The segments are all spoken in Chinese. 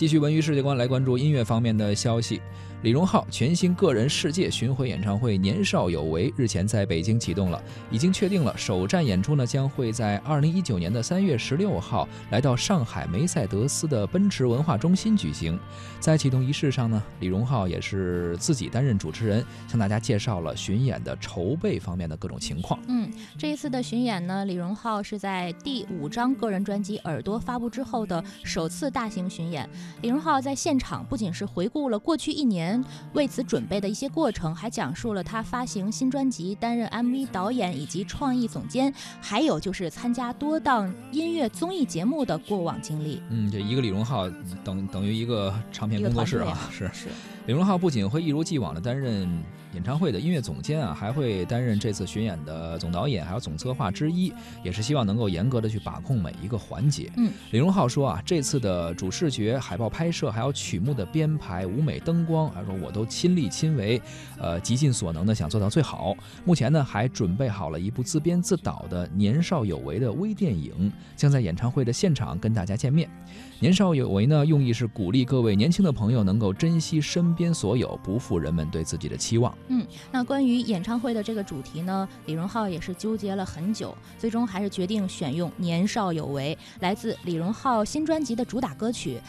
继续文娱世界观来关注音乐方面的消息。李荣浩全新个人世界巡回演唱会《年少有为》日前在北京启动了，已经确定了首站演出呢将会在二零一九年的三月十六号来到上海梅赛德斯的奔驰文化中心举行。在启动仪式上呢，李荣浩也是自己担任主持人，向大家介绍了巡演的筹备方面的各种情况。嗯，这一次的巡演呢，李荣浩是在第五张个人专辑《耳朵》发布之后的首次大型巡演。李荣浩在现场不仅是回顾了过去一年。为此准备的一些过程，还讲述了他发行新专辑、担任 MV 导演以及创意总监，还有就是参加多档音乐综艺节目的过往经历。嗯，这一个李荣浩等等于一个唱片工作室啊，是是。李荣浩不仅会一如既往的担任演唱会的音乐总监啊，还会担任这次巡演的总导演，还有总策划之一，也是希望能够严格的去把控每一个环节。嗯，李荣浩说啊，这次的主视觉、海报拍摄，还有曲目的编排、舞美、灯光，他说我都亲力亲为，呃，极尽所能的想做到最好。目前呢，还准备好了一部自编自导的《年少有为》的微电影，将在演唱会的现场跟大家见面。《年少有为》呢，用意是鼓励各位年轻的朋友能够珍惜身。边所有不负人们对自己的期望。嗯，那关于演唱会的这个主题呢，李荣浩也是纠结了很久，最终还是决定选用《年少有为》，来自李荣浩新专辑的主打歌曲。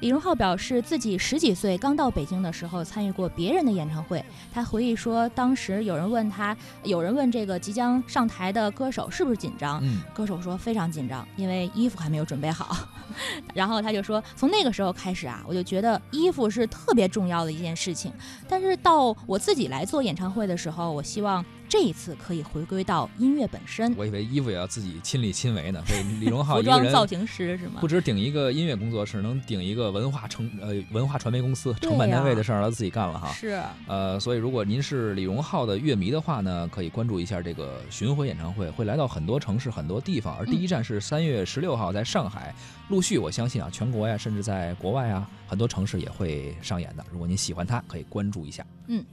李荣浩表示，自己十几岁刚到北京的时候，参与过别人的演唱会。他回忆说，当时有人问他，有人问这个即将上台的歌手是不是紧张？嗯，歌手说非常紧张，因为衣服还没有准备好。然后他就说，从那个时候开始啊，我就觉得衣服是特别重要的一件事情。但是到我自己来做演唱会的时候，我希望。这一次可以回归到音乐本身。我以为衣服也要自己亲力亲为呢。所以李荣浩 服装造型师是吗？不止顶一个音乐工作室，能顶一个文化成呃文化传媒公司，承办单位的事儿他自己干了哈。是。呃，所以如果您是李荣浩的乐迷的话呢，可以关注一下这个巡回演唱会，会来到很多城市、很多地方。而第一站是三月十六号在上海，陆续我相信啊，全国呀，甚至在国外啊，很多城市也会上演的。如果您喜欢他，可以关注一下。嗯。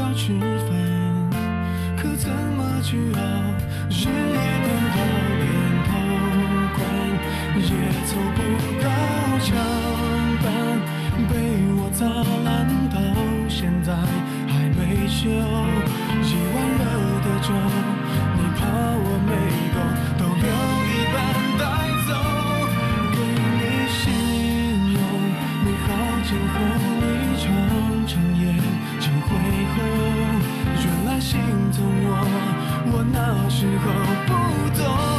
要吃饭，可怎么去熬？日夜颠倒，连头款也凑不到墙板，被我砸烂到现在还没修。一碗热的粥，你怕我没那时候不懂。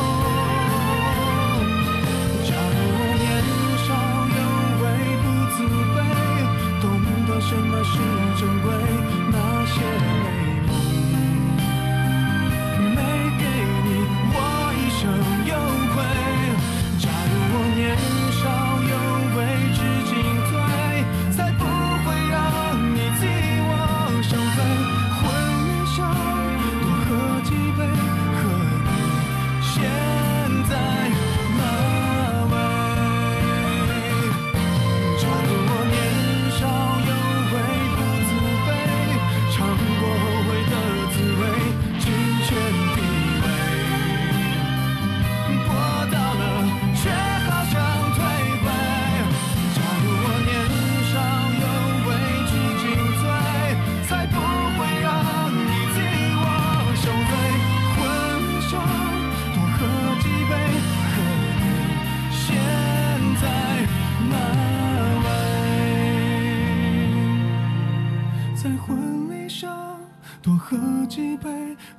几杯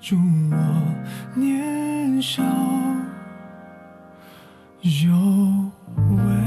祝我年少有为。